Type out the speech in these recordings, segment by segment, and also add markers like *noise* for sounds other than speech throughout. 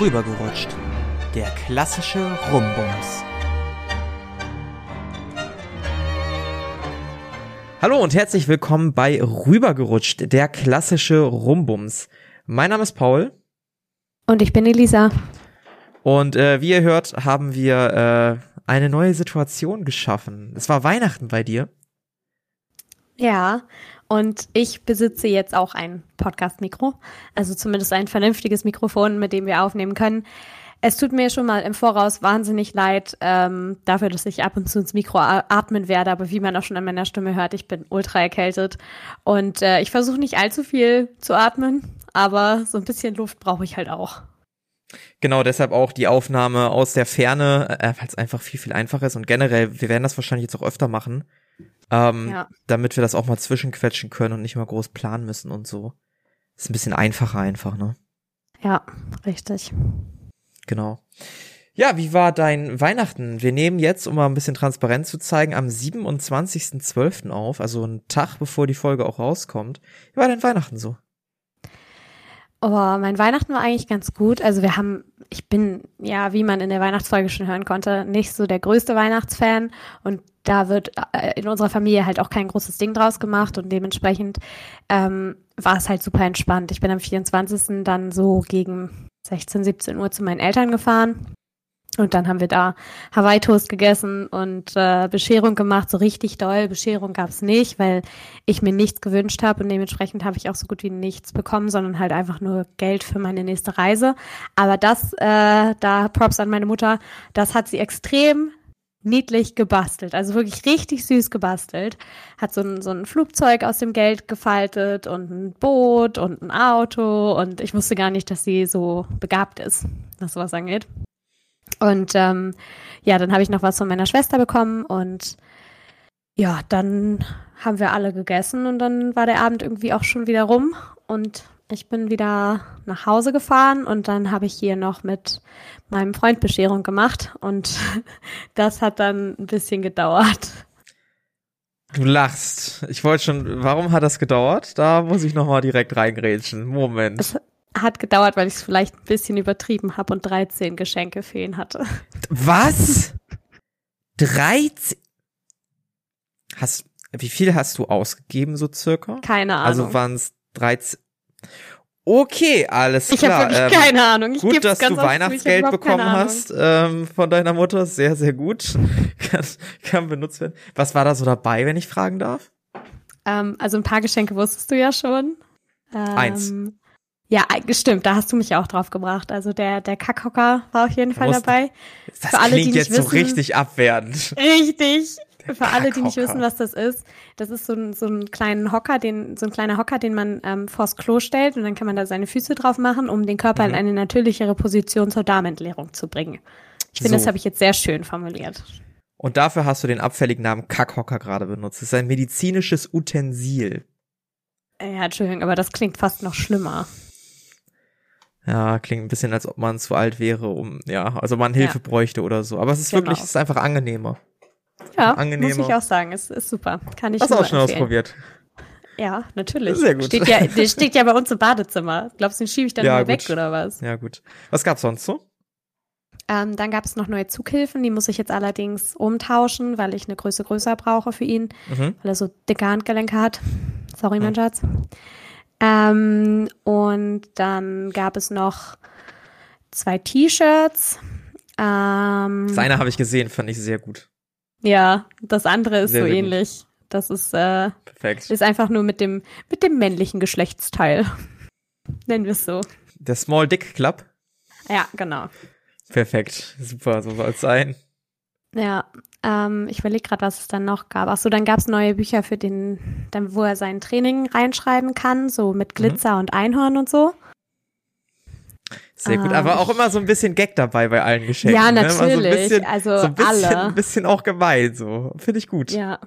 Rübergerutscht. Der klassische Rumbums. Hallo und herzlich willkommen bei Rübergerutscht, der klassische Rumbums. Mein Name ist Paul. Und ich bin Elisa. Und äh, wie ihr hört, haben wir äh, eine neue Situation geschaffen. Es war Weihnachten bei dir. Ja, und ich besitze jetzt auch ein Podcast-Mikro, also zumindest ein vernünftiges Mikrofon, mit dem wir aufnehmen können. Es tut mir schon mal im Voraus wahnsinnig leid ähm, dafür, dass ich ab und zu ins Mikro atmen werde, aber wie man auch schon an meiner Stimme hört, ich bin ultra erkältet und äh, ich versuche nicht allzu viel zu atmen, aber so ein bisschen Luft brauche ich halt auch. Genau, deshalb auch die Aufnahme aus der Ferne, äh, weil es einfach viel, viel einfacher ist und generell, wir werden das wahrscheinlich jetzt auch öfter machen, ähm, ja. damit wir das auch mal zwischenquetschen können und nicht mal groß planen müssen und so. Ist ein bisschen einfacher einfach, ne? Ja, richtig. Genau. Ja, wie war dein Weihnachten? Wir nehmen jetzt, um mal ein bisschen Transparenz zu zeigen, am 27.12. auf, also einen Tag bevor die Folge auch rauskommt. Wie war dein Weihnachten so? Oh, mein Weihnachten war eigentlich ganz gut. Also wir haben, ich bin ja, wie man in der Weihnachtsfolge schon hören konnte, nicht so der größte Weihnachtsfan und da wird äh, in unserer Familie halt auch kein großes Ding draus gemacht und dementsprechend ähm, war es halt super entspannt. Ich bin am 24. dann so gegen 16, 17 Uhr zu meinen Eltern gefahren und dann haben wir da Hawaii-Toast gegessen und äh, Bescherung gemacht, so richtig doll. Bescherung gab's nicht, weil ich mir nichts gewünscht habe und dementsprechend habe ich auch so gut wie nichts bekommen, sondern halt einfach nur Geld für meine nächste Reise. Aber das, äh, da Props an meine Mutter, das hat sie extrem niedlich gebastelt, also wirklich richtig süß gebastelt. Hat so ein, so ein Flugzeug aus dem Geld gefaltet und ein Boot und ein Auto und ich wusste gar nicht, dass sie so begabt ist, was sowas angeht. Und ähm, ja, dann habe ich noch was von meiner Schwester bekommen und ja, dann haben wir alle gegessen und dann war der Abend irgendwie auch schon wieder rum und ich bin wieder nach Hause gefahren und dann habe ich hier noch mit meinem Freund Bescherung gemacht und *laughs* das hat dann ein bisschen gedauert. Du lachst. Ich wollte schon, warum hat das gedauert? Da muss ich nochmal direkt reingrätschen. Moment. Es, hat gedauert, weil ich es vielleicht ein bisschen übertrieben habe und 13 Geschenke fehlen hatte. Was? 13? Hast, wie viel hast du ausgegeben, so circa? Keine Ahnung. Also waren es 13. Okay, alles klar. Ich habe wirklich ähm, keine Ahnung. Ich gut, dass du Weihnachtsgeld bekommen hast ähm, von deiner Mutter. Sehr, sehr gut. *laughs* kann, kann benutzt werden. Was war da so dabei, wenn ich fragen darf? Ähm, also ein paar Geschenke wusstest du ja schon. Eins. Ja, stimmt, da hast du mich auch drauf gebracht. Also der, der Kackhocker war auf jeden Fall Musst, dabei. Das Für alle, klingt die jetzt wissen, so richtig abwertend. Richtig. Der Für alle, die nicht wissen, was das ist, das ist so ein, so ein kleinen Hocker, den, so ein kleiner Hocker, den man ähm, vors Klo stellt und dann kann man da seine Füße drauf machen, um den Körper mhm. in eine natürlichere Position zur Darmentleerung zu bringen. Ich finde, so. das habe ich jetzt sehr schön formuliert. Und dafür hast du den abfälligen Namen Kackhocker gerade benutzt. Das ist ein medizinisches Utensil. Ja, Entschuldigung, aber das klingt fast noch schlimmer. Ja, klingt ein bisschen, als ob man zu alt wäre, um, ja, also man Hilfe ja. bräuchte oder so. Aber es ist genau. wirklich, es ist einfach angenehmer. Ja, angenehmer. muss ich auch sagen, es ist super. Kann ich Hast du auch schon empfehlen. ausprobiert? Ja, natürlich. Sehr gut. Steht ja, der steht ja bei uns im Badezimmer. Glaubst du, den schiebe ich dann ja, weg oder was? Ja, gut. Was gab's sonst so? Ähm, dann gab es noch neue Zughilfen, die muss ich jetzt allerdings umtauschen, weil ich eine Größe größer brauche für ihn, mhm. weil er so dicke Handgelenke hat. Sorry, mhm. mein Schatz. Ähm, und dann gab es noch zwei T-Shirts. Ähm, das eine habe ich gesehen, fand ich sehr gut. Ja, das andere ist sehr, so sehr ähnlich. Gut. Das ist, äh, Perfekt. ist einfach nur mit dem, mit dem männlichen Geschlechtsteil. *laughs* Nennen wir es so. Der Small Dick Club? Ja, genau. Perfekt. Super, so soll es sein. Ja, ähm, ich überlege gerade, was es dann noch gab. Achso, dann gab es neue Bücher für den, dann, wo er sein Training reinschreiben kann, so mit mhm. Glitzer mhm. und Einhorn und so. Sehr gut, aber auch immer so ein bisschen Gag dabei bei allen Geschenken. Ja, natürlich. Ne? So bisschen, also so ein bisschen, alle. Ein bisschen auch gemein, so. Finde ich gut. Ja,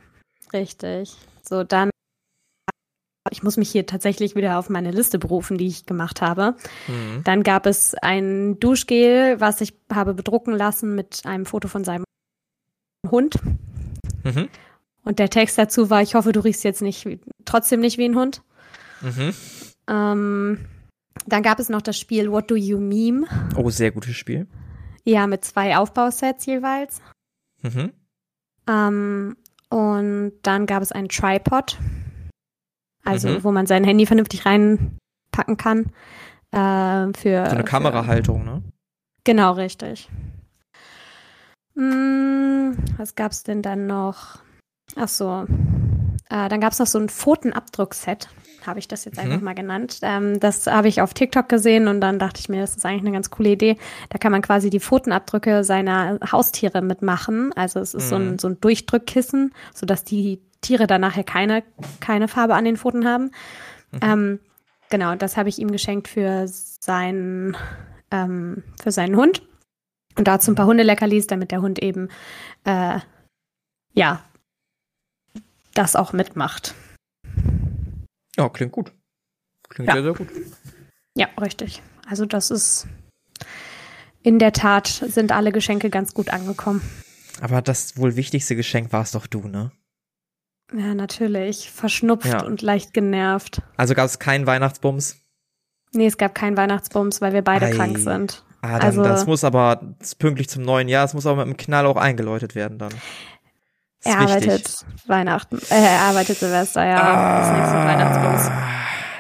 richtig. So, dann ich muss mich hier tatsächlich wieder auf meine Liste berufen, die ich gemacht habe. Mhm. Dann gab es ein Duschgel, was ich habe bedrucken lassen mit einem Foto von seinem Hund. Mhm. Und der Text dazu war, ich hoffe, du riechst jetzt nicht trotzdem nicht wie ein Hund. Mhm. Ähm, Dann gab es noch das Spiel What Do You Meme? Oh, sehr gutes Spiel. Ja, mit zwei Aufbausets jeweils. Mhm. Ähm, und dann gab es einen Tripod, also mhm. wo man sein Handy vernünftig reinpacken kann. Äh, für, so eine Kamerahaltung, ne? Genau, richtig. Hm, was gab's denn dann noch? Ach so. Äh, dann gab's noch so ein Pfotenabdruckset, habe ich das jetzt mhm. einfach mal genannt. Ähm, das habe ich auf TikTok gesehen und dann dachte ich mir, das ist eigentlich eine ganz coole Idee. Da kann man quasi die Pfotenabdrücke seiner Haustiere mitmachen. Also es ist mhm. so, ein, mhm. so ein Durchdrückkissen, sodass die Tiere dann nachher keine, keine Farbe an den Pfoten haben. Mhm. Ähm, genau, das habe ich ihm geschenkt für seinen, ähm, für seinen Hund. Und dazu ein paar Hundeleckerlis, damit der Hund eben, äh, ja, das auch mitmacht. Ja, klingt gut. Klingt ja. sehr, sehr gut. Ja, richtig. Also das ist, in der Tat sind alle Geschenke ganz gut angekommen. Aber das wohl wichtigste Geschenk war es doch du, ne? Ja, natürlich. Verschnupft ja. und leicht genervt. Also gab es keinen Weihnachtsbums? Nee, es gab keinen Weihnachtsbums, weil wir beide Ei. krank sind. Ah, dann, also, das muss aber pünktlich zum neuen Jahr, es muss aber mit einem Knall auch eingeläutet werden dann. Er arbeitet Weihnachten, äh, er arbeitet Silvester, ja. Ah, das nächste Weihnachtsbums.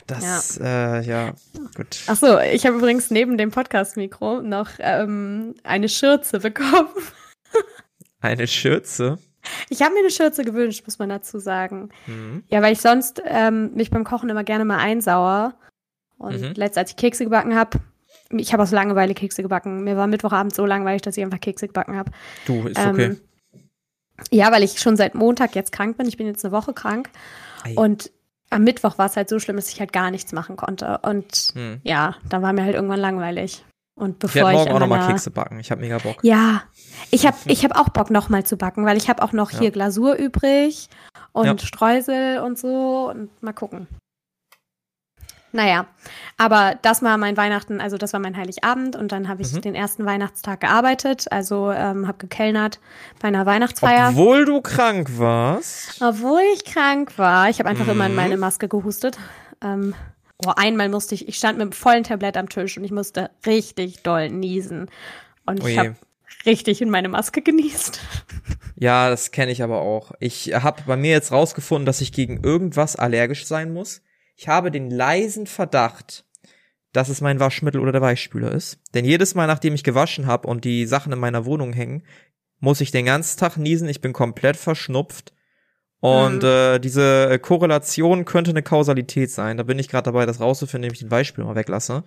Das, ja. Äh, ja, gut. Ach so, ich habe übrigens neben dem Podcast-Mikro noch ähm, eine Schürze bekommen. *laughs* eine Schürze? Ich habe mir eine Schürze gewünscht, muss man dazu sagen. Mhm. Ja, weil ich sonst ähm, mich beim Kochen immer gerne mal einsauer. Und mhm. letzt, als ich Kekse gebacken habe, ich habe aus Langeweile Kekse gebacken. Mir war Mittwochabend so langweilig, dass ich einfach Kekse gebacken habe. Du, ist ähm, okay. Ja, weil ich schon seit Montag jetzt krank bin. Ich bin jetzt eine Woche krank. Ei. Und am Mittwoch war es halt so schlimm, dass ich halt gar nichts machen konnte. Und hm. ja, dann war mir halt irgendwann langweilig. Und bevor ich, werde morgen ich auch nochmal Kekse backen. Ich habe mega Bock. Ja, ich habe *laughs* ich hab auch Bock nochmal zu backen, weil ich habe auch noch ja. hier Glasur übrig und ja. Streusel und so. Und mal gucken. Naja, aber das war mein Weihnachten, also das war mein Heiligabend und dann habe ich mhm. den ersten Weihnachtstag gearbeitet, also ähm, habe gekellnert bei einer Weihnachtsfeier. Obwohl du krank warst? Obwohl ich krank war. Ich habe einfach mhm. immer in meine Maske gehustet. Ähm, oh, einmal musste ich, ich stand mit einem vollen Tablett am Tisch und ich musste richtig doll niesen. Und ich habe richtig in meine Maske genießt. Ja, das kenne ich aber auch. Ich habe bei mir jetzt rausgefunden, dass ich gegen irgendwas allergisch sein muss. Ich habe den leisen Verdacht, dass es mein Waschmittel oder der Weichspüler ist. Denn jedes Mal, nachdem ich gewaschen habe und die Sachen in meiner Wohnung hängen, muss ich den ganzen Tag niesen. Ich bin komplett verschnupft. Und mhm. äh, diese Korrelation könnte eine Kausalität sein. Da bin ich gerade dabei, das rauszufinden, indem ich den Weichspüler mal weglasse.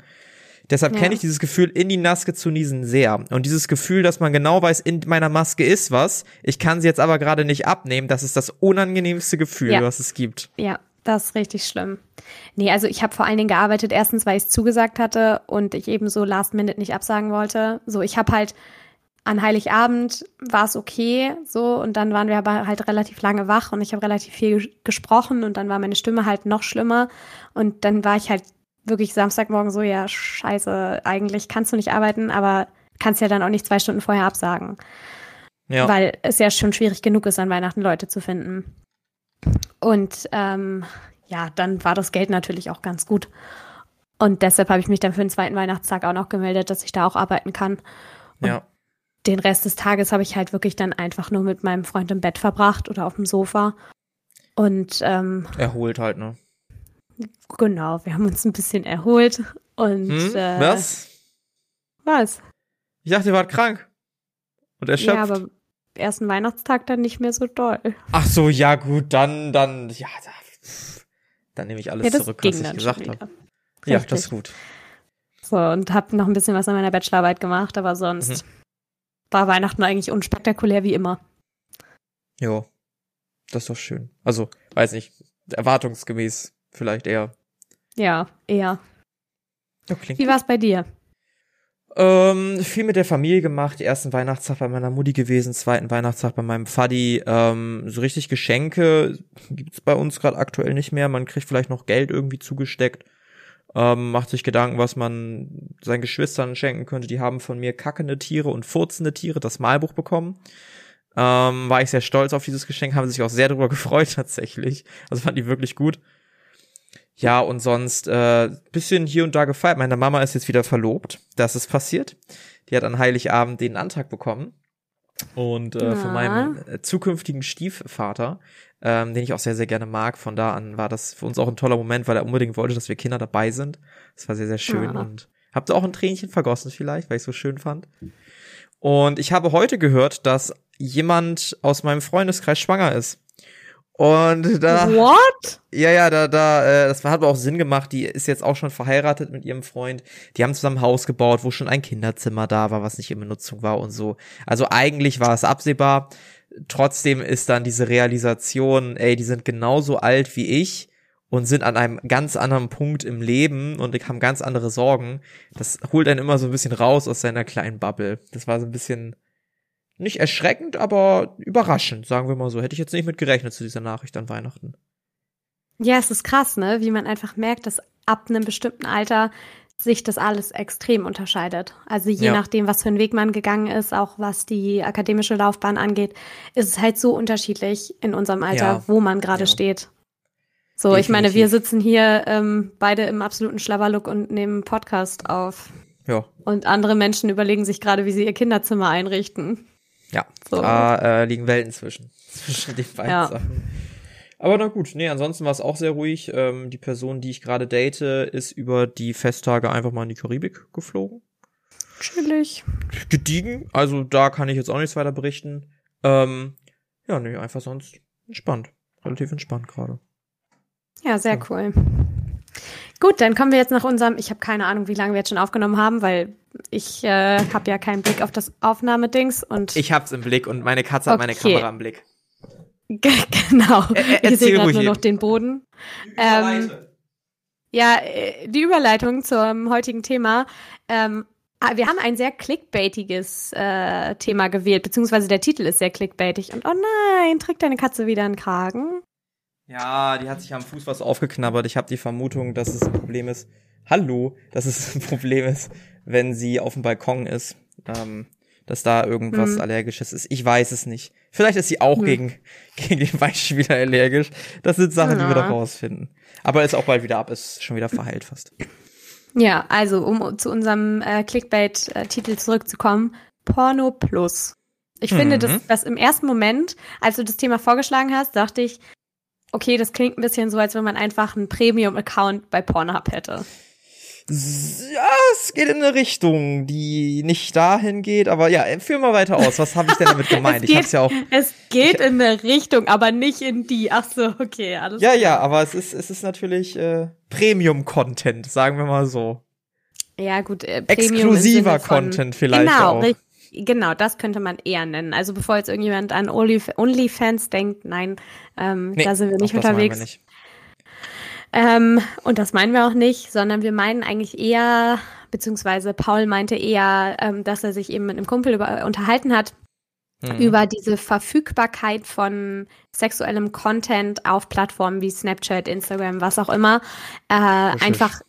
Deshalb ja. kenne ich dieses Gefühl, in die Maske zu niesen sehr. Und dieses Gefühl, dass man genau weiß, in meiner Maske ist was. Ich kann sie jetzt aber gerade nicht abnehmen. Das ist das unangenehmste Gefühl, ja. was es gibt. Ja, das ist richtig schlimm. Nee, also ich habe vor allen Dingen gearbeitet, erstens, weil ich es zugesagt hatte und ich eben so last minute nicht absagen wollte. So, ich habe halt an Heiligabend war es okay, so, und dann waren wir aber halt relativ lange wach und ich habe relativ viel gesprochen und dann war meine Stimme halt noch schlimmer und dann war ich halt wirklich Samstagmorgen so, ja, scheiße, eigentlich kannst du nicht arbeiten, aber kannst ja dann auch nicht zwei Stunden vorher absagen. Ja. Weil es ja schon schwierig genug ist, an Weihnachten Leute zu finden. Und ähm, ja, dann war das Geld natürlich auch ganz gut. Und deshalb habe ich mich dann für den zweiten Weihnachtstag auch noch gemeldet, dass ich da auch arbeiten kann. Und ja. Den Rest des Tages habe ich halt wirklich dann einfach nur mit meinem Freund im Bett verbracht oder auf dem Sofa. Und ähm, erholt halt, ne? Genau, wir haben uns ein bisschen erholt. Und hm? äh, was? Was? Ich dachte, ihr wart krank. Und erschöpft. Ja, aber ersten Weihnachtstag dann nicht mehr so doll. Ach so, ja gut, dann, dann, ja, dann nehme ich alles ja, zurück, was ich gesagt habe. Ja, das ist gut. So, und habe noch ein bisschen was an meiner Bachelorarbeit gemacht, aber sonst mhm. war Weihnachten eigentlich unspektakulär wie immer. Jo, das ist doch schön. Also, weiß nicht, erwartungsgemäß vielleicht eher. Ja, eher. Ja, wie war es bei dir? Ähm, viel mit der Familie gemacht. Ersten Weihnachtstag bei meiner Mutti gewesen, zweiten Weihnachtstag bei meinem Faddy. Ähm, so richtig Geschenke gibt's bei uns gerade aktuell nicht mehr. Man kriegt vielleicht noch Geld irgendwie zugesteckt. Ähm, macht sich Gedanken, was man seinen Geschwistern schenken könnte. Die haben von mir kackende Tiere und furzende Tiere das Malbuch bekommen. Ähm, war ich sehr stolz auf dieses Geschenk, haben sich auch sehr darüber gefreut *laughs* tatsächlich. Also fand die wirklich gut. Ja, und sonst äh, bisschen hier und da gefeiert. Meine Mama ist jetzt wieder verlobt. Das ist passiert. Die hat an Heiligabend den Antrag bekommen. Und äh, von meinem äh, zukünftigen Stiefvater, ähm, den ich auch sehr, sehr gerne mag. Von da an war das für uns auch ein toller Moment, weil er unbedingt wollte, dass wir Kinder dabei sind. Das war sehr, sehr schön. Ja. Und habt ihr auch ein Tränchen vergossen vielleicht, weil ich so schön fand. Und ich habe heute gehört, dass jemand aus meinem Freundeskreis schwanger ist. Und da. What? Ja, ja, da, da, äh, das hat aber auch Sinn gemacht. Die ist jetzt auch schon verheiratet mit ihrem Freund. Die haben zusammen ein Haus gebaut, wo schon ein Kinderzimmer da war, was nicht in Benutzung war und so. Also eigentlich war es absehbar. Trotzdem ist dann diese Realisation, ey, die sind genauso alt wie ich und sind an einem ganz anderen Punkt im Leben und haben ganz andere Sorgen. Das holt einen immer so ein bisschen raus aus seiner kleinen Bubble. Das war so ein bisschen nicht erschreckend, aber überraschend, sagen wir mal so. Hätte ich jetzt nicht mit gerechnet zu dieser Nachricht an Weihnachten. Ja, es ist krass, ne? Wie man einfach merkt, dass ab einem bestimmten Alter sich das alles extrem unterscheidet. Also je ja. nachdem, was für einen Weg man gegangen ist, auch was die akademische Laufbahn angeht, ist es halt so unterschiedlich in unserem Alter, ja. wo man gerade ja. steht. So, Definitiv. ich meine, wir sitzen hier ähm, beide im absoluten Schlabberlook und nehmen Podcast auf. Ja. Und andere Menschen überlegen sich gerade, wie sie ihr Kinderzimmer einrichten. Ja, so. da äh, liegen Welten zwischen, *laughs* zwischen den beiden ja. Sachen. Aber na gut, nee, ansonsten war es auch sehr ruhig. Ähm, die Person, die ich gerade date, ist über die Festtage einfach mal in die Karibik geflogen. Chillig. Gediegen, also da kann ich jetzt auch nichts weiter berichten. Ähm, ja, nee, einfach sonst entspannt. Relativ entspannt gerade. Ja, sehr ja. cool. Gut, dann kommen wir jetzt nach unserem, ich habe keine Ahnung, wie lange wir jetzt schon aufgenommen haben, weil ich äh, habe ja keinen Blick auf das Aufnahmedings und. Ich hab's im Blick und meine Katze okay. hat meine Kamera im Blick. *laughs* genau. Ä ich sehe gerade nur noch den Boden. Ähm, ja, äh, die Überleitung zum heutigen Thema. Ähm, ah, wir haben ein sehr clickbaitiges äh, Thema gewählt, beziehungsweise der Titel ist sehr clickbaitig. Und oh nein, trägt deine Katze wieder einen Kragen? Ja, die hat sich am Fuß was aufgeknabbert. Ich habe die Vermutung, dass es ein Problem ist. Hallo, dass es ein *laughs* Problem ist, wenn sie auf dem Balkon ist. Ähm, dass da irgendwas mhm. Allergisches ist. Ich weiß es nicht. Vielleicht ist sie auch mhm. gegen, *laughs* gegen den Weichspieler allergisch. Das sind Sachen, ja. die wir doch rausfinden. Aber ist auch bald wieder ab, ist schon wieder verheilt fast. Ja, also um zu unserem äh, Clickbait-Titel zurückzukommen, Porno Plus. Ich mhm. finde, dass das im ersten Moment, als du das Thema vorgeschlagen hast, dachte ich, okay, das klingt ein bisschen so, als wenn man einfach einen Premium-Account bei Pornhub hätte. Ja, es geht in eine Richtung, die nicht dahin geht, aber ja, führ mal weiter aus. Was habe ich denn damit *laughs* gemeint? geht, ich hab's ja auch. Es geht ich, in eine Richtung, aber nicht in die. Ach so, okay, alles Ja, klar. ja, aber es ist, es ist natürlich äh, Premium-Content, sagen wir mal so. Ja, gut. Äh, Exklusiver Content vielleicht genau, auch. Genau, das könnte man eher nennen. Also bevor jetzt irgendjemand an OnlyFans denkt, nein, ähm, nee, da sind wir nicht unterwegs. Wir nicht. Ähm, und das meinen wir auch nicht, sondern wir meinen eigentlich eher, beziehungsweise Paul meinte eher, ähm, dass er sich eben mit einem Kumpel über, unterhalten hat mhm. über diese Verfügbarkeit von sexuellem Content auf Plattformen wie Snapchat, Instagram, was auch immer, äh, einfach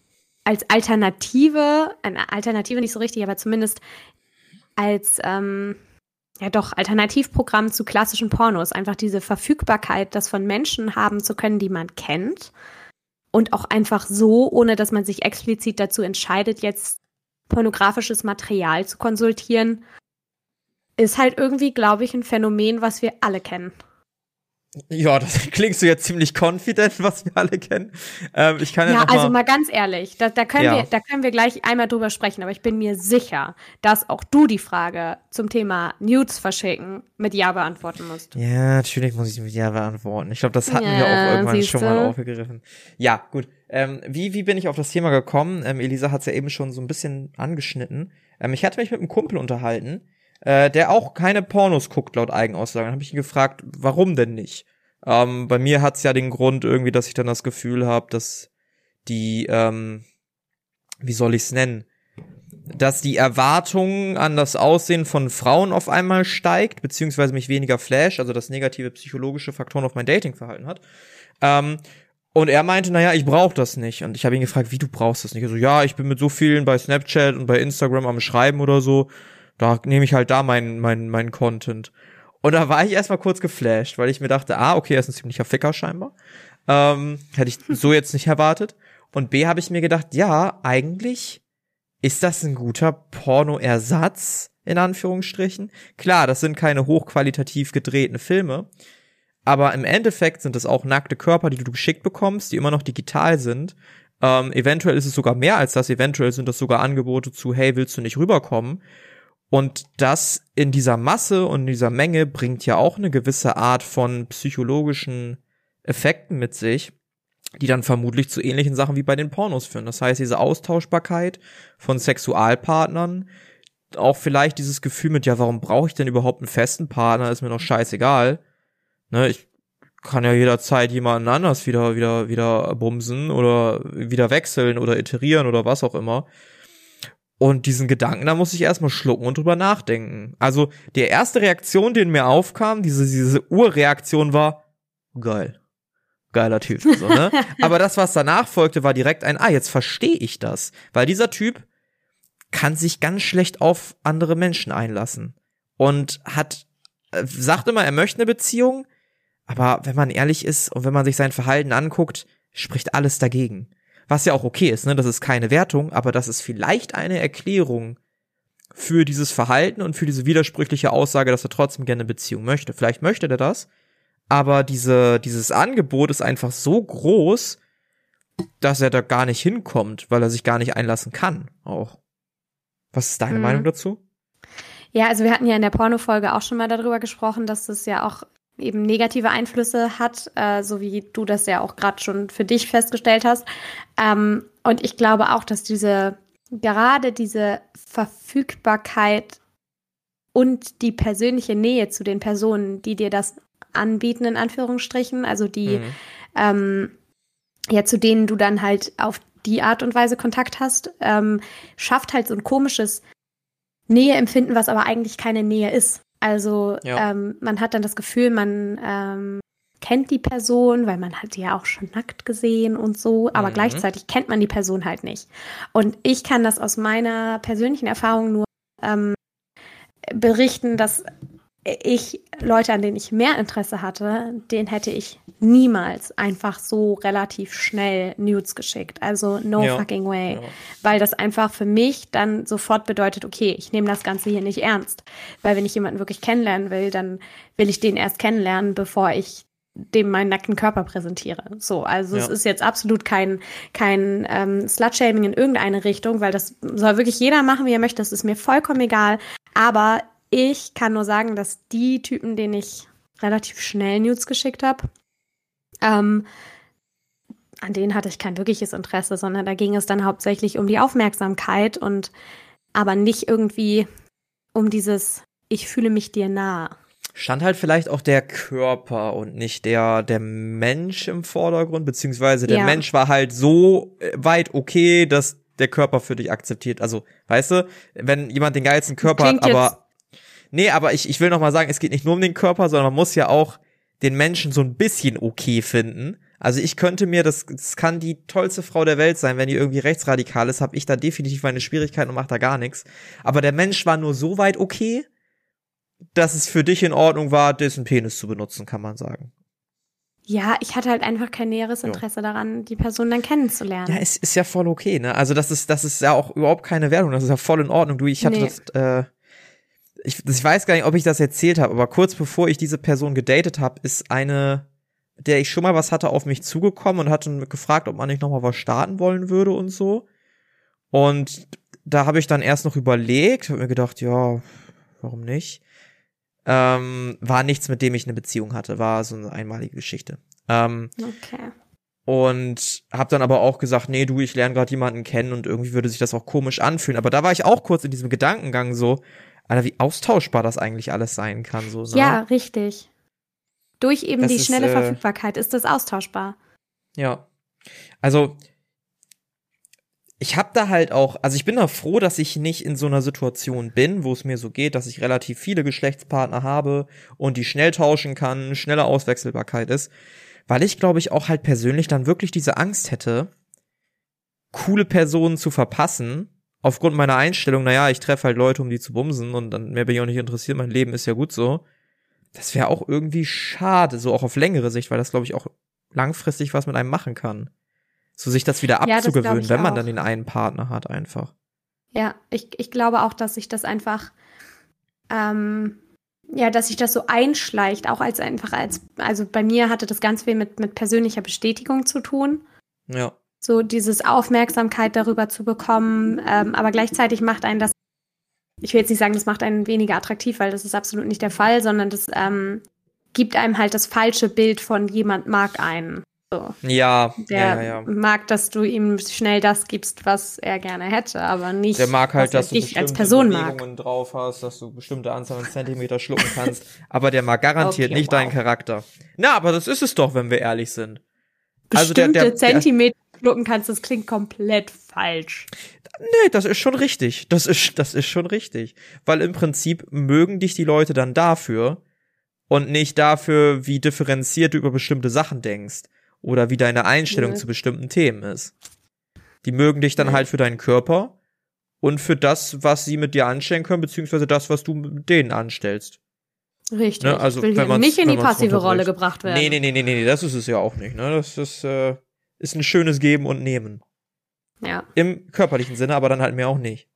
als Alternative, eine Alternative nicht so richtig, aber zumindest als ähm, ja doch Alternativprogramm zu klassischen Pornos. Einfach diese Verfügbarkeit, das von Menschen haben zu können, die man kennt und auch einfach so, ohne dass man sich explizit dazu entscheidet, jetzt pornografisches Material zu konsultieren, ist halt irgendwie, glaube ich, ein Phänomen, was wir alle kennen. Ja, das *laughs* klingst du jetzt ziemlich confident, was wir alle kennen. Ähm, ich kann ja, ja also mal, mal ganz ehrlich, da, da, können ja. wir, da können wir gleich einmal drüber sprechen, aber ich bin mir sicher, dass auch du die Frage zum Thema Nudes verschicken mit Ja beantworten musst. Ja, natürlich muss ich mit Ja beantworten. Ich glaube, das hatten ja, wir auch irgendwann schon mal aufgegriffen. Ja, gut. Ähm, wie, wie bin ich auf das Thema gekommen? Ähm, Elisa hat es ja eben schon so ein bisschen angeschnitten. Ähm, ich hatte mich mit einem Kumpel unterhalten, äh, der auch keine Pornos guckt, laut Eigenaussagen. Dann habe ich ihn gefragt, warum denn nicht? Ähm, bei mir hat's ja den Grund irgendwie, dass ich dann das Gefühl habe, dass die, ähm, wie soll ich's nennen? Dass die Erwartung an das Aussehen von Frauen auf einmal steigt, beziehungsweise mich weniger flash, also das negative psychologische Faktoren auf mein Datingverhalten hat. Ähm, und er meinte, naja, ich brauche das nicht. Und ich habe ihn gefragt, wie du brauchst das nicht? Also ja, ich bin mit so vielen bei Snapchat und bei Instagram am Schreiben oder so da nehme ich halt da meinen mein, mein Content. Und da war ich erstmal kurz geflasht, weil ich mir dachte, ah, okay, er ist ein ziemlicher Ficker scheinbar. Ähm, hätte ich so jetzt nicht erwartet. Und B habe ich mir gedacht, ja, eigentlich ist das ein guter Pornoersatz, in Anführungsstrichen. Klar, das sind keine hochqualitativ gedrehten Filme, aber im Endeffekt sind es auch nackte Körper, die du geschickt bekommst, die immer noch digital sind. Ähm, eventuell ist es sogar mehr als das, eventuell sind das sogar Angebote zu, hey, willst du nicht rüberkommen? Und das in dieser Masse und in dieser Menge bringt ja auch eine gewisse Art von psychologischen Effekten mit sich, die dann vermutlich zu ähnlichen Sachen wie bei den Pornos führen. Das heißt, diese Austauschbarkeit von Sexualpartnern, auch vielleicht dieses Gefühl mit, ja, warum brauche ich denn überhaupt einen festen Partner, ist mir noch scheißegal. Ne, ich kann ja jederzeit jemanden anders wieder, wieder, wieder bumsen oder wieder wechseln oder iterieren oder was auch immer. Und diesen Gedanken, da muss ich erstmal schlucken und drüber nachdenken. Also, die erste Reaktion, die in mir aufkam, diese, diese Urreaktion war, geil. Geiler Typ, so, ne? *laughs* Aber das, was danach folgte, war direkt ein, ah, jetzt verstehe ich das. Weil dieser Typ kann sich ganz schlecht auf andere Menschen einlassen. Und hat, äh, sagt immer, er möchte eine Beziehung, aber wenn man ehrlich ist und wenn man sich sein Verhalten anguckt, spricht alles dagegen. Was ja auch okay ist, ne? Das ist keine Wertung, aber das ist vielleicht eine Erklärung für dieses Verhalten und für diese widersprüchliche Aussage, dass er trotzdem gerne eine Beziehung möchte. Vielleicht möchte er das, aber diese, dieses Angebot ist einfach so groß, dass er da gar nicht hinkommt, weil er sich gar nicht einlassen kann, auch. Was ist deine hm. Meinung dazu? Ja, also wir hatten ja in der Porno-Folge auch schon mal darüber gesprochen, dass das ja auch eben negative Einflüsse hat, äh, so wie du das ja auch gerade schon für dich festgestellt hast. Ähm, und ich glaube auch, dass diese gerade diese Verfügbarkeit und die persönliche Nähe zu den Personen, die dir das anbieten, in Anführungsstrichen, also die, mhm. ähm, ja, zu denen du dann halt auf die Art und Weise Kontakt hast, ähm, schafft halt so ein komisches Näheempfinden, was aber eigentlich keine Nähe ist. Also ja. ähm, man hat dann das Gefühl, man ähm, kennt die Person, weil man hat die ja auch schon nackt gesehen und so, aber mhm. gleichzeitig kennt man die Person halt nicht. Und ich kann das aus meiner persönlichen Erfahrung nur ähm, berichten, dass ich Leute, an denen ich mehr Interesse hatte, den hätte ich niemals einfach so relativ schnell Nudes geschickt. Also no ja. fucking way. Ja. Weil das einfach für mich dann sofort bedeutet, okay, ich nehme das Ganze hier nicht ernst. Weil wenn ich jemanden wirklich kennenlernen will, dann will ich den erst kennenlernen, bevor ich dem meinen nackten Körper präsentiere. So, also ja. es ist jetzt absolut kein, kein ähm, Slut-Shaming in irgendeine Richtung, weil das soll wirklich jeder machen, wie er möchte. Das ist mir vollkommen egal. Aber ich kann nur sagen, dass die Typen, denen ich relativ schnell Nudes geschickt habe, ähm, an denen hatte ich kein wirkliches Interesse, sondern da ging es dann hauptsächlich um die Aufmerksamkeit und aber nicht irgendwie um dieses Ich fühle mich dir nah. Stand halt vielleicht auch der Körper und nicht der, der Mensch im Vordergrund, beziehungsweise der ja. Mensch war halt so weit okay, dass der Körper für dich akzeptiert. Also, weißt du, wenn jemand den geilsten Körper Klingt hat, aber Nee, aber ich, ich will noch mal sagen, es geht nicht nur um den Körper, sondern man muss ja auch den Menschen so ein bisschen okay finden. Also ich könnte mir, das, das kann die tollste Frau der Welt sein, wenn die irgendwie rechtsradikal ist, habe ich da definitiv meine Schwierigkeiten und mache da gar nichts. Aber der Mensch war nur so weit okay, dass es für dich in Ordnung war, dessen Penis zu benutzen, kann man sagen. Ja, ich hatte halt einfach kein näheres Interesse ja. daran, die Person dann kennenzulernen. Ja, es ist ja voll okay, ne? Also das ist, das ist ja auch überhaupt keine Wertung, das ist ja voll in Ordnung. Du, ich hatte nee. das, äh, ich, ich weiß gar nicht, ob ich das erzählt habe, aber kurz bevor ich diese Person gedatet habe, ist eine, der ich schon mal was hatte, auf mich zugekommen und hatte gefragt, ob man nicht noch mal was starten wollen würde und so. Und da habe ich dann erst noch überlegt, habe mir gedacht, ja, warum nicht? Ähm, war nichts, mit dem ich eine Beziehung hatte, war so eine einmalige Geschichte. Ähm, okay. Und habe dann aber auch gesagt, nee, du, ich lerne gerade jemanden kennen und irgendwie würde sich das auch komisch anfühlen. Aber da war ich auch kurz in diesem Gedankengang so, Alter, wie austauschbar das eigentlich alles sein kann. So, ne? Ja, richtig. Durch eben das die schnelle ist, äh, Verfügbarkeit ist das austauschbar. Ja. Also, ich habe da halt auch, also ich bin da froh, dass ich nicht in so einer Situation bin, wo es mir so geht, dass ich relativ viele Geschlechtspartner habe und die schnell tauschen kann, schnelle Auswechselbarkeit ist, weil ich glaube ich auch halt persönlich dann wirklich diese Angst hätte, coole Personen zu verpassen, aufgrund meiner Einstellung, naja, ich treffe halt Leute, um die zu bumsen und dann mehr bin ich auch nicht interessiert, mein Leben ist ja gut so. Das wäre auch irgendwie schade, so auch auf längere Sicht, weil das, glaube ich, auch langfristig was mit einem machen kann. So sich das wieder abzugewöhnen, ja, wenn man auch. dann den einen Partner hat, einfach. Ja, ich, ich glaube auch, dass sich das einfach, ähm, ja, dass sich das so einschleicht, auch als einfach als, also bei mir hatte das ganz viel mit, mit persönlicher Bestätigung zu tun. Ja. So dieses Aufmerksamkeit darüber zu bekommen, ähm, aber gleichzeitig macht einen das, ich will jetzt nicht sagen, das macht einen weniger attraktiv, weil das ist absolut nicht der Fall, sondern das ähm, gibt einem halt das falsche Bild von jemand mag einen. So. Ja, der ja, ja, mag, dass du ihm schnell das gibst, was er gerne hätte, aber nicht, der mag halt, dass du dich als Person Bewegungen mag. drauf hast, dass du bestimmte Anzahl an Zentimeter schlucken kannst, *laughs* aber der mag garantiert okay, nicht wow. deinen Charakter. Na, aber das ist es doch, wenn wir ehrlich sind. Bestimmte also der, der, Zentimeter schlucken kannst, das klingt komplett falsch. Nee, das ist schon richtig. Das ist, das ist schon richtig. Weil im Prinzip mögen dich die Leute dann dafür und nicht dafür, wie differenziert du über bestimmte Sachen denkst oder wie deine Einstellung nee. zu bestimmten Themen ist. Die mögen dich dann nee. halt für deinen Körper und für das, was sie mit dir anstellen können, beziehungsweise das, was du mit denen anstellst. Richtig. Ne? Also, ich will wenn nicht in die passive Rolle gebracht werden. Nee, nee, nee, nee, nee, das ist es ja auch nicht. Ne? Das ist, äh, ist ein schönes Geben und Nehmen. Ja. Im körperlichen Sinne, aber dann halt mehr auch nicht.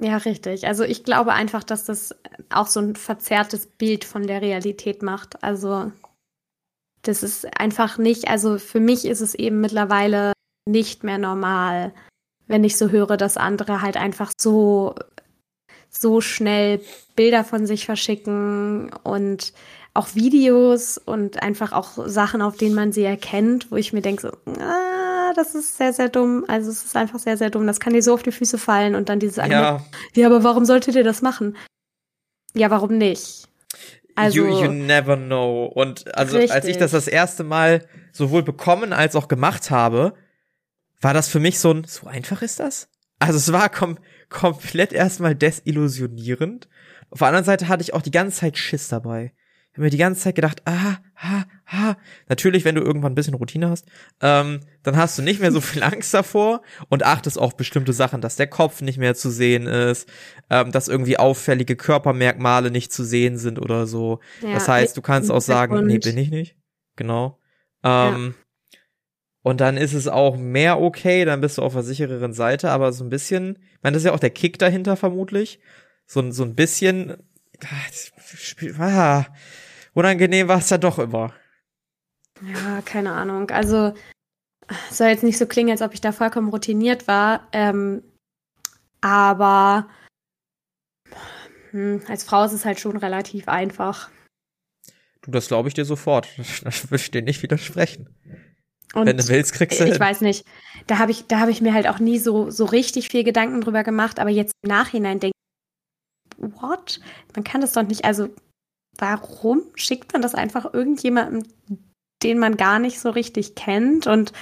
Ja, richtig. Also ich glaube einfach, dass das auch so ein verzerrtes Bild von der Realität macht. Also das ist einfach nicht, also für mich ist es eben mittlerweile nicht mehr normal, wenn ich so höre, dass andere halt einfach so, so schnell Bilder von sich verschicken und auch Videos und einfach auch Sachen, auf denen man sie erkennt, wo ich mir denke, so, ah, das ist sehr, sehr dumm. Also es ist einfach sehr, sehr dumm. Das kann dir so auf die Füße fallen und dann dieses ja. ja, aber warum solltet ihr das machen? Ja, warum nicht? Also, you, you never know. Und also richtig. als ich das das erste Mal sowohl bekommen als auch gemacht habe, war das für mich so ein, so einfach ist das? Also es war kom komplett erstmal desillusionierend. Auf der anderen Seite hatte ich auch die ganze Zeit Schiss dabei habe mir die ganze Zeit gedacht, ah, ha, ha. Natürlich, wenn du irgendwann ein bisschen Routine hast, ähm, dann hast du nicht mehr so viel *laughs* Angst davor und achtest auf bestimmte Sachen, dass der Kopf nicht mehr zu sehen ist, ähm, dass irgendwie auffällige Körpermerkmale nicht zu sehen sind oder so. Ja, das heißt, du kannst auch sagen, nee, bin ich nicht. Genau. Ähm, ja. Und dann ist es auch mehr okay, dann bist du auf der sichereren Seite, aber so ein bisschen, ich meine, das ist ja auch der Kick dahinter vermutlich. So, so ein bisschen, ah, unangenehm war es ja doch immer. Ja, keine Ahnung. Also soll jetzt nicht so klingen, als ob ich da vollkommen routiniert war. Ähm, aber hm, als Frau ist es halt schon relativ einfach. Du, das glaube ich dir sofort. *laughs* Das würde ich dir nicht widersprechen. Und Wenn du willst, kriegst du Ich hin. weiß nicht. Da habe ich, da habe ich mir halt auch nie so, so richtig viel Gedanken drüber gemacht, aber jetzt im Nachhinein denke ich, what? Man kann das doch nicht, also warum schickt man das einfach irgendjemandem, den man gar nicht so richtig kennt und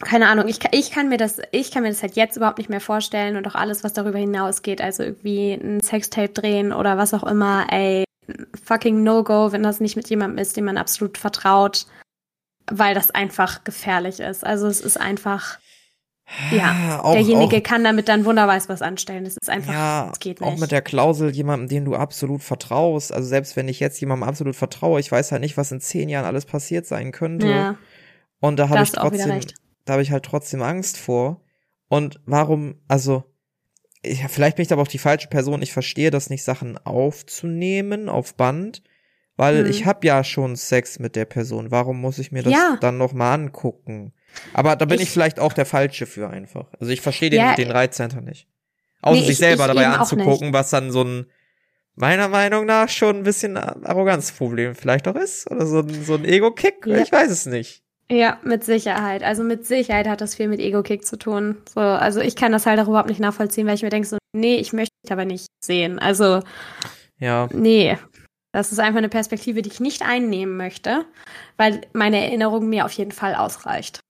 keine Ahnung, ich, ich kann mir das, ich kann mir das halt jetzt überhaupt nicht mehr vorstellen und auch alles, was darüber hinausgeht, also irgendwie ein Sextape drehen oder was auch immer, ey, fucking No-Go, wenn das nicht mit jemandem ist, dem man absolut vertraut, weil das einfach gefährlich ist. Also es ist einfach, ja, auch, derjenige auch, kann damit dann wunderbar was anstellen. Das ist einfach, ja, das geht nicht. Auch mit der Klausel, jemandem, dem du absolut vertraust. Also selbst wenn ich jetzt jemandem absolut vertraue, ich weiß halt nicht, was in zehn Jahren alles passiert sein könnte. Ja, Und da habe ich trotzdem, da habe ich halt trotzdem Angst vor. Und warum, also, ich, vielleicht bin ich aber auch die falsche Person. Ich verstehe das nicht, Sachen aufzunehmen auf Band, weil hm. ich habe ja schon Sex mit der Person. Warum muss ich mir das ja. dann noch mal angucken? Aber da bin ich, ich, vielleicht auch der Falsche für einfach. Also ich verstehe den, ja, den Reizcenter nicht. Außer nee, sich selber dabei anzugucken, was dann so ein, meiner Meinung nach schon ein bisschen Arroganzproblem vielleicht auch ist. Oder so ein, so ein Ego-Kick. Ja. Ich weiß es nicht. Ja, mit Sicherheit. Also mit Sicherheit hat das viel mit Ego-Kick zu tun. So, also ich kann das halt auch überhaupt nicht nachvollziehen, weil ich mir denke so, nee, ich möchte dich aber nicht sehen. Also, ja. nee. Das ist einfach eine Perspektive, die ich nicht einnehmen möchte, weil meine Erinnerung mir auf jeden Fall ausreicht.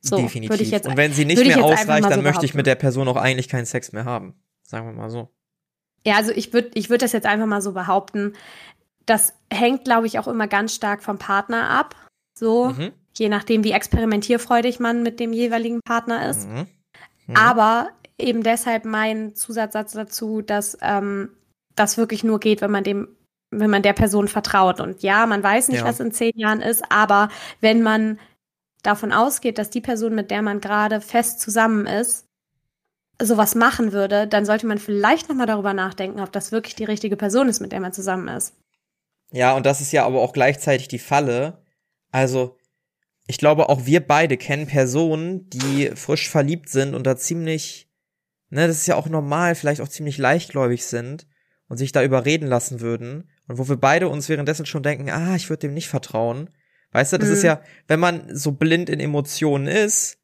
So, Definitiv. Jetzt, und wenn sie nicht mehr ausreicht, dann so möchte ich mit der Person auch eigentlich keinen Sex mehr haben. Sagen wir mal so. Ja, also ich würde ich würd das jetzt einfach mal so behaupten. Das hängt, glaube ich, auch immer ganz stark vom Partner ab. So, mhm. je nachdem, wie experimentierfreudig man mit dem jeweiligen Partner ist. Mhm. Mhm. Aber eben deshalb mein Zusatzsatz dazu, dass ähm, das wirklich nur geht, wenn man dem wenn man der Person vertraut. Und ja, man weiß nicht, ja. was in zehn Jahren ist, aber wenn man davon ausgeht, dass die Person, mit der man gerade fest zusammen ist, sowas machen würde, dann sollte man vielleicht nochmal darüber nachdenken, ob das wirklich die richtige Person ist, mit der man zusammen ist. Ja, und das ist ja aber auch gleichzeitig die Falle. Also, ich glaube, auch wir beide kennen Personen, die frisch verliebt sind und da ziemlich, ne, das ist ja auch normal, vielleicht auch ziemlich leichtgläubig sind und sich da überreden lassen würden. Und wo wir beide uns währenddessen schon denken, ah, ich würde dem nicht vertrauen. Weißt du, das mhm. ist ja, wenn man so blind in Emotionen ist,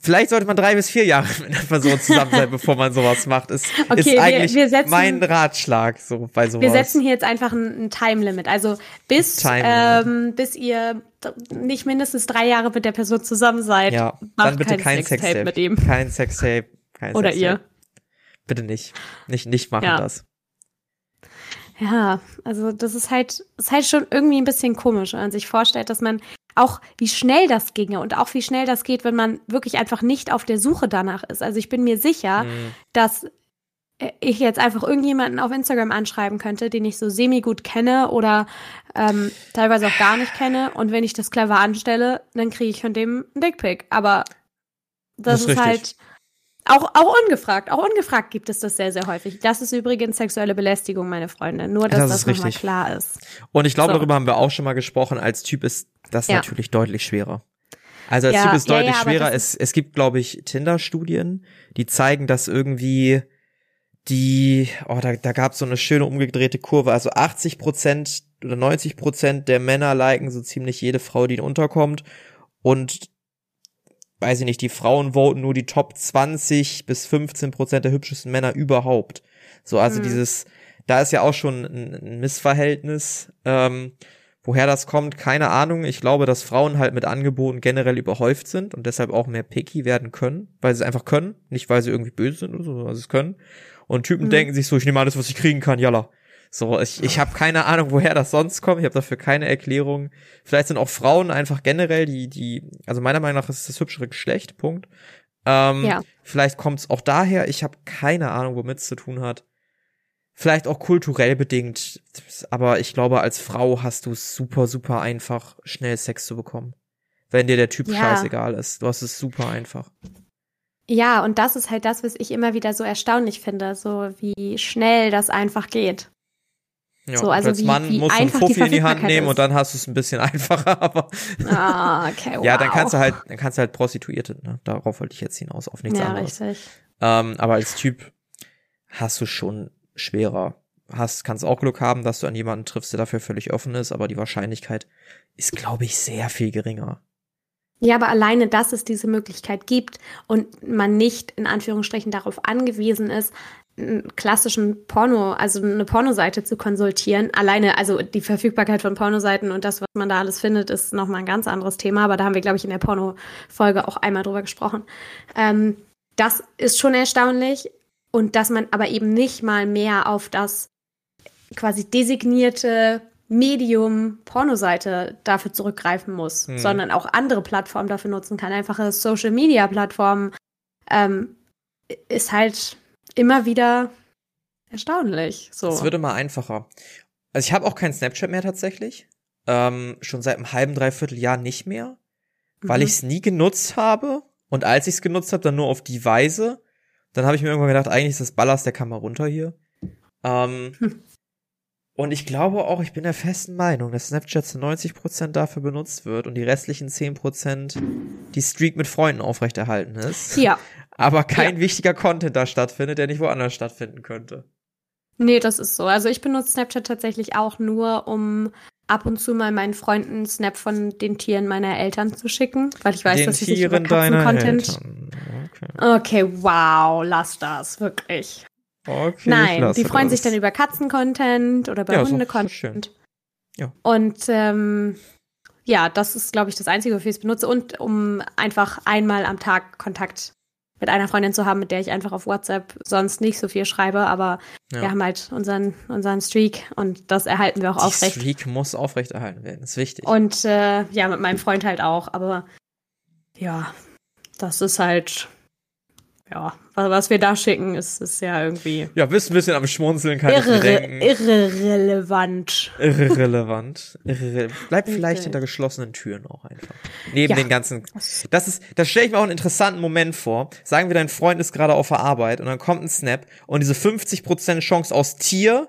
Vielleicht sollte man drei bis vier Jahre mit einer Person zusammen sein, *laughs* bevor man sowas macht. Ist, okay, ist eigentlich wir, wir setzen, mein Ratschlag so bei sowas. Wir setzen hier jetzt einfach ein, ein Time Limit. Also bis ähm, bis ihr nicht mindestens drei Jahre mit der Person zusammen seid, ja, dann bitte kein, Sextape mit ihm. Kein Sextape. Kein Oder Sextape. ihr. Bitte nicht. Nicht nicht machen ja. das. Ja, also das ist halt, ist halt schon irgendwie ein bisschen komisch, wenn man sich vorstellt, dass man auch wie schnell das ginge und auch wie schnell das geht, wenn man wirklich einfach nicht auf der Suche danach ist. Also ich bin mir sicher, mhm. dass äh, ich jetzt einfach irgendjemanden auf Instagram anschreiben könnte, den ich so semi gut kenne oder ähm, teilweise auch gar nicht kenne. Und wenn ich das clever anstelle, dann kriege ich von dem einen Dickpick. Aber das, das ist, ist halt auch, auch ungefragt. Auch ungefragt gibt es das sehr, sehr häufig. Das ist übrigens sexuelle Belästigung, meine Freunde. Nur, dass das, das nochmal klar ist. Und ich glaube, so. darüber haben wir auch schon mal gesprochen. Als Typ ist das ja. natürlich deutlich schwerer. Also als ja, Typ ist deutlich ja, schwerer. Es, es gibt, glaube ich, Tinder-Studien, die zeigen, dass irgendwie die, oh, da, da gab es so eine schöne umgedrehte Kurve. Also 80 Prozent oder 90 Prozent der Männer liken so ziemlich jede Frau, die ihnen unterkommt. Und weiß ich nicht, die Frauen voten nur die Top 20 bis 15 Prozent der hübschesten Männer überhaupt. So, also mhm. dieses, da ist ja auch schon ein, ein Missverhältnis. Ähm, woher das kommt, keine Ahnung. Ich glaube, dass Frauen halt mit Angeboten generell überhäuft sind und deshalb auch mehr picky werden können, weil sie es einfach können. Nicht, weil sie irgendwie böse sind oder so, sondern sie es können. Und Typen mhm. denken sich so, ich nehme alles, was ich kriegen kann, yalla. So, ich, ich habe keine Ahnung, woher das sonst kommt. Ich habe dafür keine Erklärung. Vielleicht sind auch Frauen einfach generell die, die, also meiner Meinung nach ist das hübschere Geschlecht, Punkt. Ähm, ja. Vielleicht kommt es auch daher. Ich habe keine Ahnung, womit es zu tun hat. Vielleicht auch kulturell bedingt. Aber ich glaube, als Frau hast du es super, super einfach, schnell Sex zu bekommen. Wenn dir der Typ ja. scheißegal ist. Du hast es super einfach. Ja, und das ist halt das, was ich immer wieder so erstaunlich finde, so wie schnell das einfach geht. Ja, so, also als wie, Mann wie musst du einen Fuffi in die Hand nehmen ist. und dann hast du es ein bisschen *laughs* einfacher, aber ah, okay, wow. *laughs* ja, dann kannst du halt, dann kannst du halt Prostituierte, ne? darauf wollte ich jetzt hinaus, auf nichts ja, anderes. Richtig. Ähm, aber als Typ hast du schon schwerer. Hast, kannst auch Glück haben, dass du an jemanden triffst, der dafür völlig offen ist, aber die Wahrscheinlichkeit ist, glaube ich, sehr viel geringer. Ja, aber alleine, dass es diese Möglichkeit gibt und man nicht in Anführungsstrichen darauf angewiesen ist, klassischen Porno, also eine Pornoseite zu konsultieren. Alleine, also die Verfügbarkeit von Pornoseiten und das, was man da alles findet, ist nochmal ein ganz anderes Thema. Aber da haben wir, glaube ich, in der Porno-Folge auch einmal drüber gesprochen. Ähm, das ist schon erstaunlich. Und dass man aber eben nicht mal mehr auf das quasi designierte Medium Pornoseite dafür zurückgreifen muss, hm. sondern auch andere Plattformen dafür nutzen kann. Einfache Social Media Plattformen ähm, ist halt immer wieder erstaunlich. So. Es wird immer einfacher. Also ich habe auch kein Snapchat mehr tatsächlich. Ähm, schon seit einem halben, dreiviertel Jahr nicht mehr, weil mhm. ich es nie genutzt habe. Und als ich es genutzt habe, dann nur auf die Weise. Dann habe ich mir irgendwann gedacht, eigentlich ist das Ballast der Kamera runter hier. Ähm, hm. Und ich glaube auch, ich bin der festen Meinung, dass Snapchat zu 90% dafür benutzt wird und die restlichen 10% die Streak mit Freunden aufrechterhalten ist. Ja. Aber kein ja. wichtiger Content da stattfindet, der nicht woanders stattfinden könnte. Nee, das ist so. Also ich benutze Snapchat tatsächlich auch nur, um ab und zu mal meinen Freunden Snap von den Tieren meiner Eltern zu schicken, weil ich weiß, den dass sie sich über Katzen-Content. Okay. okay, wow, lass das, wirklich. Okay, Nein, die freuen das. sich dann über Katzen-Content oder über ja, Hunde-Content. Ja. Und ähm, ja, das ist, glaube ich, das Einzige, wofür ich es benutze. Und um einfach einmal am Tag Kontakt mit einer Freundin zu haben, mit der ich einfach auf WhatsApp sonst nicht so viel schreibe, aber ja. wir haben halt unseren, unseren Streak und das erhalten wir auch Die aufrecht. Streak muss aufrechterhalten werden, ist wichtig. Und äh, ja, mit meinem Freund halt auch, aber ja, das ist halt ja, was wir da schicken, ist, ist ja irgendwie. Ja, bist ein bisschen am Schmunzeln, kann irre, ich denken. Irrelevant. Irrelevant. Irre Bleib vielleicht hinter geschlossenen Türen auch einfach. Neben ja. den ganzen. Das ist, das stelle ich mir auch einen interessanten Moment vor. Sagen wir, dein Freund ist gerade auf der Arbeit und dann kommt ein Snap und diese 50% Chance aus Tier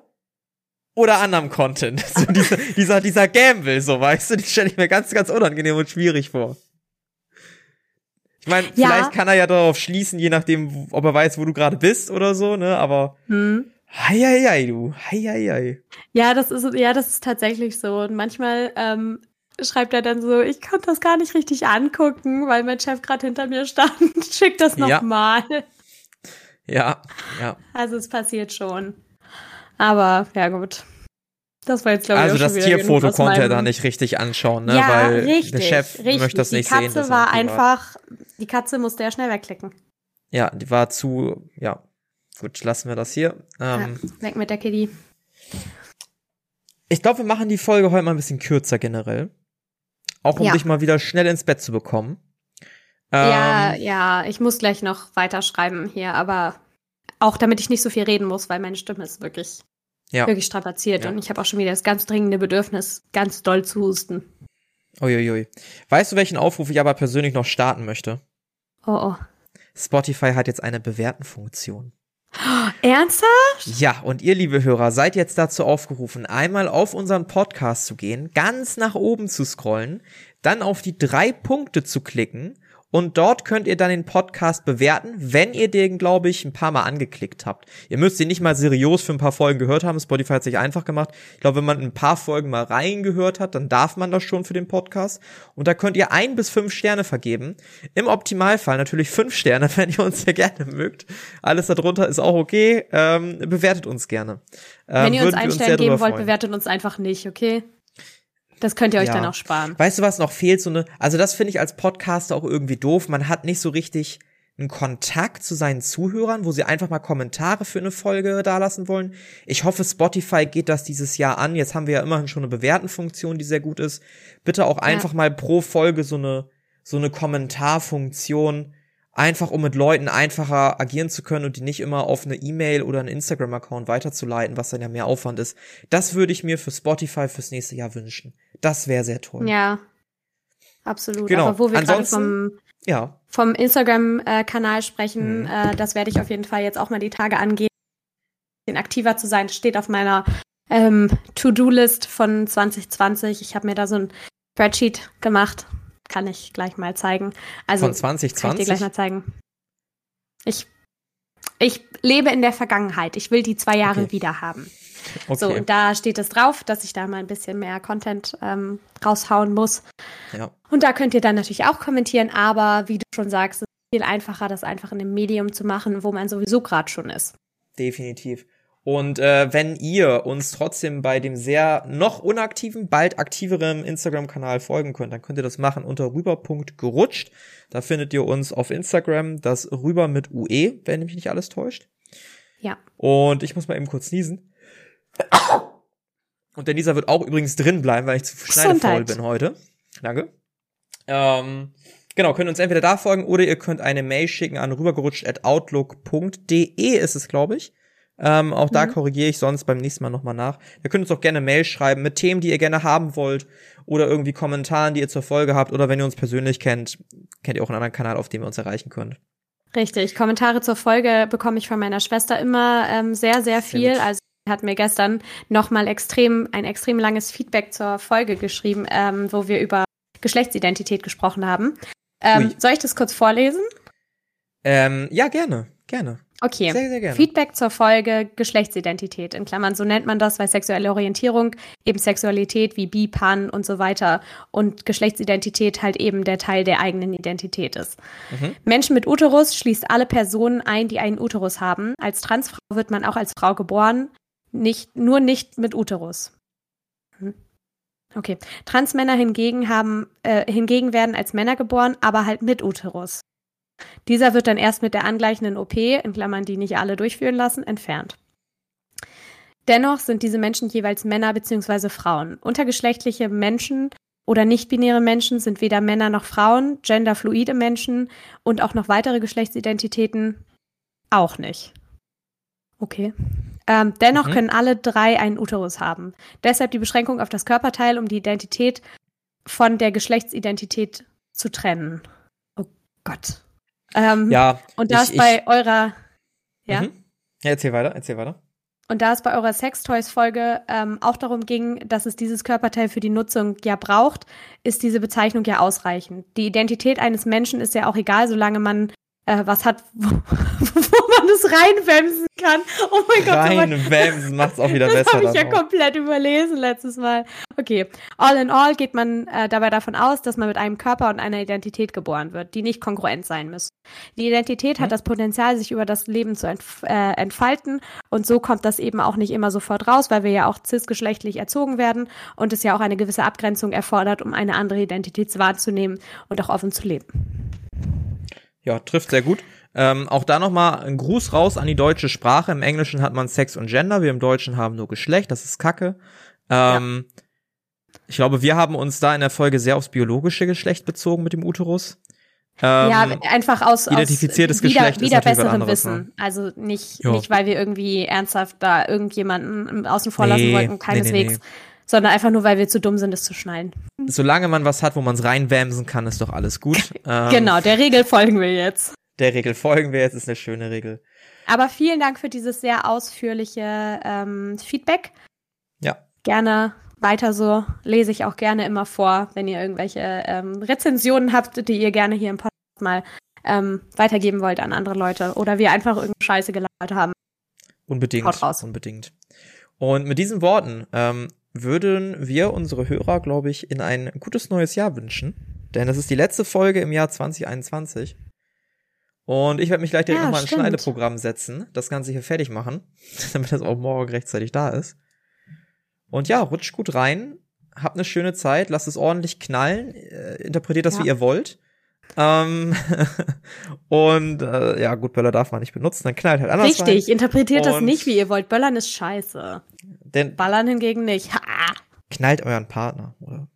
oder anderem Content. *laughs* So dieser, dieser, dieser Gamble, so weißt du, die stelle ich mir ganz, ganz unangenehm und schwierig vor. Ich meine, ja. vielleicht kann er ja darauf schließen, je nachdem, ob er weiß, wo du gerade bist oder so, ne? Aber hm. Heieiei, du. Heieiei. Ja, das ist ja, das ist tatsächlich so. Und manchmal ähm, schreibt er dann so, ich konnte das gar nicht richtig angucken, weil mein Chef gerade hinter mir stand. *laughs* Schick das nochmal. Ja. ja, ja. Also es passiert schon. Aber ja gut. Das war jetzt, glaube ich, Also das Tierfoto konnte er da nicht richtig anschauen, ne? Ja, Weil richtig, der Chef richtig. möchte das nicht sehen. Die Katze war einfach, die Katze musste ja schnell wegklicken. Ja, die war zu, ja. Gut, lassen wir das hier. Ähm, ja, weg mit der Kitty. Ich glaube, wir machen die Folge heute mal ein bisschen kürzer generell. Auch um ja. dich mal wieder schnell ins Bett zu bekommen. ja, ähm, ja, ich muss gleich noch weiterschreiben hier, aber auch damit ich nicht so viel reden muss, weil meine Stimme ist wirklich ja. wirklich strapaziert. Ja. Und ich habe auch schon wieder das ganz dringende Bedürfnis, ganz doll zu husten. Uiuiui. Weißt du, welchen Aufruf ich aber persönlich noch starten möchte? Oh, oh. Spotify hat jetzt eine Bewerten-Funktion. *gasps* Ernsthaft? Ja, und ihr, liebe Hörer, seid jetzt dazu aufgerufen, einmal auf unseren Podcast zu gehen, ganz nach oben zu scrollen, dann auf die drei Punkte zu klicken und dort könnt ihr dann den Podcast bewerten, wenn ihr den, glaube ich, ein paar Mal angeklickt habt. Ihr müsst ihn nicht mal seriös für ein paar Folgen gehört haben. Spotify hat sich einfach gemacht. Ich glaube, wenn man ein paar Folgen mal reingehört hat, dann darf man das schon für den Podcast. Und da könnt ihr ein bis fünf Sterne vergeben. Im Optimalfall natürlich fünf Sterne, *laughs* wenn ihr uns sehr gerne mögt. Alles darunter ist auch okay. Ähm, bewertet uns gerne. Ähm, wenn ihr uns einen Stern geben wollt, bewertet uns einfach nicht, okay? Das könnt ihr euch ja. dann auch sparen. Weißt du, was noch fehlt? So eine, also das finde ich als Podcaster auch irgendwie doof. Man hat nicht so richtig einen Kontakt zu seinen Zuhörern, wo sie einfach mal Kommentare für eine Folge dalassen wollen. Ich hoffe, Spotify geht das dieses Jahr an. Jetzt haben wir ja immerhin schon eine Bewertenfunktion, die sehr gut ist. Bitte auch einfach ja. mal pro Folge so eine, so eine Kommentarfunktion einfach um mit Leuten einfacher agieren zu können und die nicht immer auf eine E-Mail oder einen Instagram-Account weiterzuleiten, was dann ja mehr Aufwand ist. Das würde ich mir für Spotify fürs nächste Jahr wünschen. Das wäre sehr toll. Ja, absolut. Genau. Aber wo wir gerade vom, ja. vom Instagram-Kanal sprechen, mhm. äh, das werde ich auf jeden Fall jetzt auch mal die Tage angehen, aktiver zu sein. Steht auf meiner ähm, To-Do-List von 2020. Ich habe mir da so ein Spreadsheet gemacht kann ich gleich mal zeigen. Also, Von 2020? Kann ich dir gleich mal zeigen. Ich, ich lebe in der Vergangenheit. Ich will die zwei Jahre okay. wieder haben. Okay. So, und da steht es drauf, dass ich da mal ein bisschen mehr Content ähm, raushauen muss. Ja. Und da könnt ihr dann natürlich auch kommentieren, aber wie du schon sagst, es ist viel einfacher, das einfach in einem Medium zu machen, wo man sowieso gerade schon ist. Definitiv. Und äh, wenn ihr uns trotzdem bei dem sehr noch unaktiven, bald aktiveren Instagram-Kanal folgen könnt, dann könnt ihr das machen unter rüber.gerutscht. Da findet ihr uns auf Instagram, das rüber mit UE, wenn mich nicht alles täuscht. Ja. Und ich muss mal eben kurz niesen. Und der Nieser wird auch übrigens drin bleiben, weil ich zu schneidefaul bin heute. Danke. Ähm, genau, könnt uns entweder da folgen oder ihr könnt eine Mail schicken an rübergerutscht.outlook.de ist es, glaube ich. Ähm, auch da mhm. korrigiere ich sonst beim nächsten Mal nochmal nach. Ihr könnt uns auch gerne Mail schreiben mit Themen, die ihr gerne haben wollt oder irgendwie Kommentaren, die ihr zur Folge habt oder wenn ihr uns persönlich kennt, kennt ihr auch einen anderen Kanal, auf dem ihr uns erreichen könnt. Richtig, Kommentare zur Folge bekomme ich von meiner Schwester immer ähm, sehr, sehr viel. Sehr also hat mir gestern nochmal extrem ein extrem langes Feedback zur Folge geschrieben, ähm, wo wir über Geschlechtsidentität gesprochen haben. Ähm, soll ich das kurz vorlesen? Ähm, ja, gerne, gerne. Okay. Sehr, sehr gerne. Feedback zur Folge Geschlechtsidentität. In Klammern, so nennt man das, weil sexuelle Orientierung eben Sexualität wie Bi, Pan und so weiter und Geschlechtsidentität halt eben der Teil der eigenen Identität ist. Mhm. Menschen mit Uterus schließt alle Personen ein, die einen Uterus haben. Als Transfrau wird man auch als Frau geboren, nicht, nur nicht mit Uterus. Hm. Okay. Transmänner hingegen haben, äh, hingegen werden als Männer geboren, aber halt mit Uterus. Dieser wird dann erst mit der angleichenden OP, in Klammern die nicht alle durchführen lassen, entfernt. Dennoch sind diese Menschen jeweils Männer bzw. Frauen. Untergeschlechtliche Menschen oder nicht-binäre Menschen sind weder Männer noch Frauen, genderfluide Menschen und auch noch weitere Geschlechtsidentitäten, auch nicht. Okay. Ähm, dennoch mhm. können alle drei einen Uterus haben. Deshalb die Beschränkung auf das Körperteil, um die Identität von der Geschlechtsidentität zu trennen. Oh Gott. Ähm, ja. Und da ist bei eurer. Ja? Mhm. ja? Erzähl weiter, erzähl weiter. Und da es bei eurer Sextoys-Folge ähm, auch darum ging, dass es dieses Körperteil für die Nutzung ja braucht, ist diese Bezeichnung ja ausreichend. Die Identität eines Menschen ist ja auch egal, solange man äh, was hat, *laughs* wo, wo man es reinwämsen kann. Oh mein Gott. Reinwämsen macht's auch wieder *laughs* das besser. Das habe ich ja auch. komplett überlesen letztes Mal. Okay. All in all geht man äh, dabei davon aus, dass man mit einem Körper und einer Identität geboren wird, die nicht kongruent sein müssen. Die Identität mhm. hat das Potenzial, sich über das Leben zu entf äh, entfalten und so kommt das eben auch nicht immer sofort raus, weil wir ja auch cisgeschlechtlich erzogen werden und es ja auch eine gewisse Abgrenzung erfordert, um eine andere Identität wahrzunehmen und auch offen zu leben. Ja, trifft sehr gut. Ähm, auch da nochmal ein Gruß raus an die deutsche Sprache. Im Englischen hat man Sex und Gender, wir im Deutschen haben nur Geschlecht, das ist Kacke. Ähm, ja. Ich glaube, wir haben uns da in der Folge sehr aufs biologische Geschlecht bezogen mit dem Uterus. Ähm, ja, einfach aus, identifiziertes aus wieder, Geschlecht wieder ist besserem ne? Wissen. Ne? Also nicht, nicht, weil wir irgendwie ernsthaft da irgendjemanden außen vor lassen nee, wollten, keineswegs. Nee, nee, sondern einfach nur, weil wir zu dumm sind, es zu schnallen. Solange man was hat, wo man es reinwämsen kann, ist doch alles gut. *laughs* ähm, genau, der Regel folgen wir jetzt. Der Regel folgen wir jetzt, ist eine schöne Regel. Aber vielen Dank für dieses sehr ausführliche ähm, Feedback. Ja. Gerne weiter so. Lese ich auch gerne immer vor, wenn ihr irgendwelche ähm, Rezensionen habt, die ihr gerne hier im Podcast mal ähm, weitergeben wollt an andere Leute oder wir einfach irgendeine Scheiße gelabert haben. Unbedingt. Haut raus. Unbedingt. Und mit diesen Worten ähm, würden wir unsere Hörer, glaube ich, in ein gutes neues Jahr wünschen. Denn es ist die letzte Folge im Jahr 2021. Und ich werde mich gleich direkt ja, nochmal ins Schneideprogramm setzen, das Ganze hier fertig machen, *laughs* damit das auch morgen rechtzeitig da ist. Und ja, rutscht gut rein, habt eine schöne Zeit, lasst es ordentlich knallen, äh, interpretiert das, ja. wie ihr wollt. Ähm, *laughs* und äh, ja, gut, Böller darf man nicht benutzen, dann knallt halt anders. Richtig, rein. interpretiert und das nicht, wie ihr wollt. Böllern ist scheiße. Denn Ballern hingegen nicht. Ha! Knallt euren Partner, oder?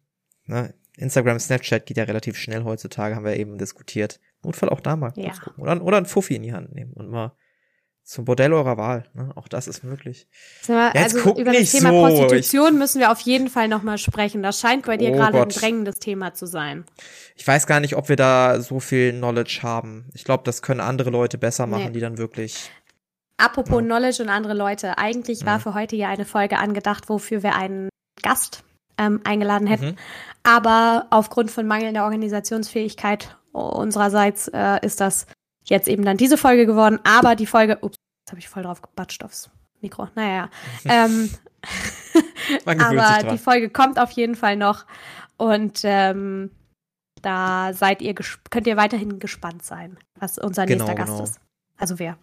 Ne? Instagram, Snapchat geht ja relativ schnell heutzutage, haben wir eben diskutiert. Notfall auch da mal ja. gucken. Oder, oder ein Fuffi in die Hand nehmen und mal zum Bordell eurer Wahl. Ne? Auch das ist möglich. Mal, ja, also über das Thema so. Prostitution ich, müssen wir auf jeden Fall noch mal sprechen. Das scheint bei dir oh gerade ein drängendes Thema zu sein. Ich weiß gar nicht, ob wir da so viel Knowledge haben. Ich glaube, das können andere Leute besser machen, nee. die dann wirklich Apropos ja. Knowledge und andere Leute. Eigentlich ja. war für heute ja eine Folge angedacht, wofür wir einen Gast ähm, eingeladen hätten. Mhm. Aber aufgrund von mangelnder Organisationsfähigkeit unsererseits äh, ist das jetzt eben dann diese Folge geworden. Aber die Folge, ups, jetzt habe ich voll drauf gebatscht aufs Mikro. Naja. *laughs* ähm, aber die Folge kommt auf jeden Fall noch. Und ähm, da seid ihr könnt ihr weiterhin gespannt sein, was unser genau, nächster Gast genau. ist. Also wer.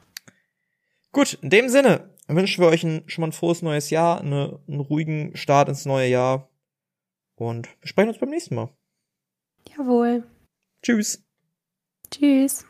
Gut, in dem Sinne wünschen wir euch ein, schon mal ein frohes neues Jahr, eine, einen ruhigen Start ins neue Jahr und wir sprechen uns beim nächsten Mal. Jawohl. Tschüss. Tschüss.